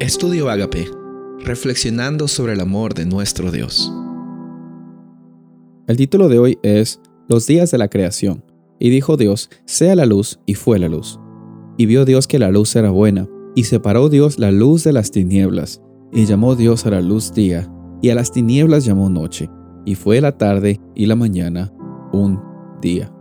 Estudio Agape, reflexionando sobre el amor de nuestro Dios. El título de hoy es Los días de la creación. Y dijo Dios, sea la luz, y fue la luz. Y vio Dios que la luz era buena, y separó Dios la luz de las tinieblas, y llamó Dios a la luz día, y a las tinieblas llamó noche, y fue la tarde y la mañana un día.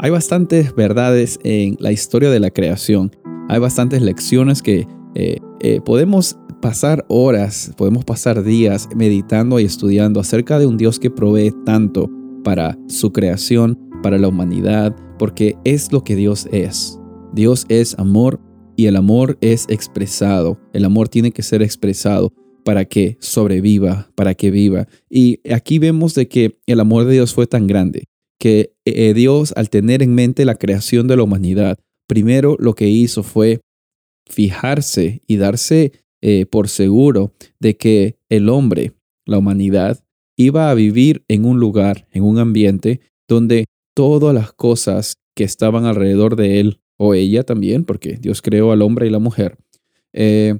Hay bastantes verdades en la historia de la creación, hay bastantes lecciones que eh, eh, podemos pasar horas, podemos pasar días meditando y estudiando acerca de un Dios que provee tanto para su creación, para la humanidad, porque es lo que Dios es. Dios es amor y el amor es expresado. El amor tiene que ser expresado para que sobreviva, para que viva. Y aquí vemos de que el amor de Dios fue tan grande que eh, Dios al tener en mente la creación de la humanidad, primero lo que hizo fue fijarse y darse eh, por seguro de que el hombre, la humanidad, iba a vivir en un lugar, en un ambiente donde todas las cosas que estaban alrededor de él o ella también, porque Dios creó al hombre y la mujer, eh,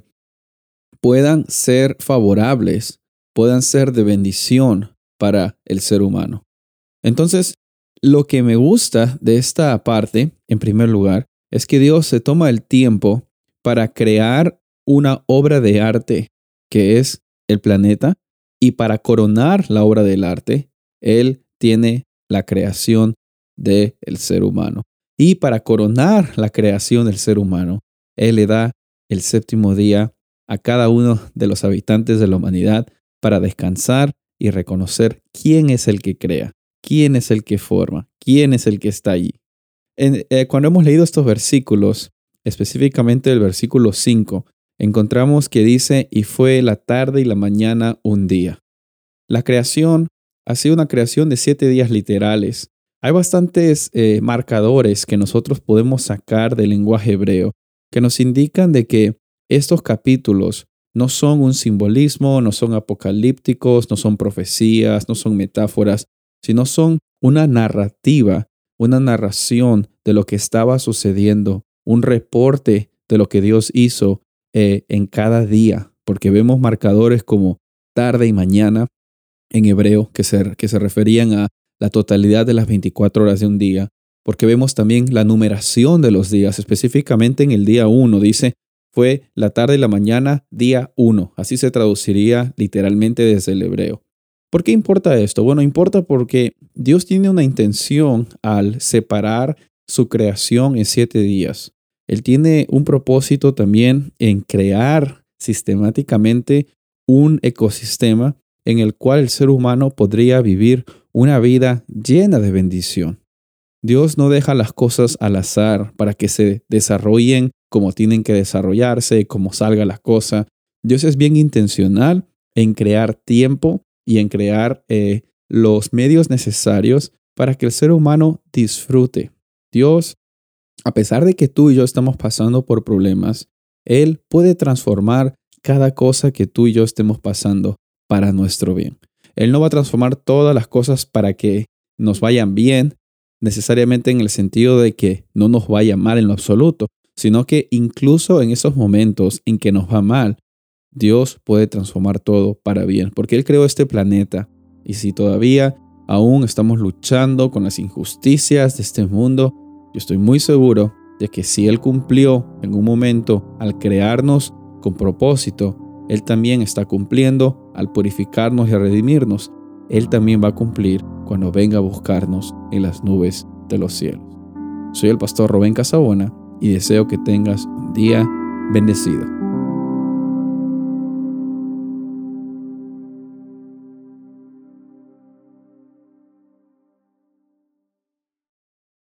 puedan ser favorables, puedan ser de bendición para el ser humano. Entonces, lo que me gusta de esta parte, en primer lugar, es que Dios se toma el tiempo para crear una obra de arte que es el planeta y para coronar la obra del arte, Él tiene la creación del ser humano. Y para coronar la creación del ser humano, Él le da el séptimo día a cada uno de los habitantes de la humanidad para descansar y reconocer quién es el que crea, quién es el que forma, quién es el que está allí. Eh, cuando hemos leído estos versículos, específicamente el versículo 5, encontramos que dice, y fue la tarde y la mañana un día. La creación ha sido una creación de siete días literales. Hay bastantes eh, marcadores que nosotros podemos sacar del lenguaje hebreo que nos indican de que estos capítulos no son un simbolismo, no son apocalípticos, no son profecías, no son metáforas, sino son una narrativa, una narración de lo que estaba sucediendo un reporte de lo que Dios hizo eh, en cada día, porque vemos marcadores como tarde y mañana en hebreo que se, que se referían a la totalidad de las 24 horas de un día, porque vemos también la numeración de los días, específicamente en el día 1, dice, fue la tarde y la mañana, día 1, así se traduciría literalmente desde el hebreo. ¿Por qué importa esto? Bueno, importa porque Dios tiene una intención al separar su creación en siete días. Él tiene un propósito también en crear sistemáticamente un ecosistema en el cual el ser humano podría vivir una vida llena de bendición. Dios no deja las cosas al azar para que se desarrollen como tienen que desarrollarse, como salga la cosa. Dios es bien intencional en crear tiempo y en crear eh, los medios necesarios para que el ser humano disfrute Dios, a pesar de que tú y yo estamos pasando por problemas, Él puede transformar cada cosa que tú y yo estemos pasando para nuestro bien. Él no va a transformar todas las cosas para que nos vayan bien, necesariamente en el sentido de que no nos vaya mal en lo absoluto, sino que incluso en esos momentos en que nos va mal, Dios puede transformar todo para bien, porque Él creó este planeta. Y si todavía aún estamos luchando con las injusticias de este mundo, yo estoy muy seguro de que si Él cumplió en un momento al crearnos con propósito, Él también está cumpliendo al purificarnos y a redimirnos. Él también va a cumplir cuando venga a buscarnos en las nubes de los cielos. Soy el pastor Rubén Casabona y deseo que tengas un día bendecido.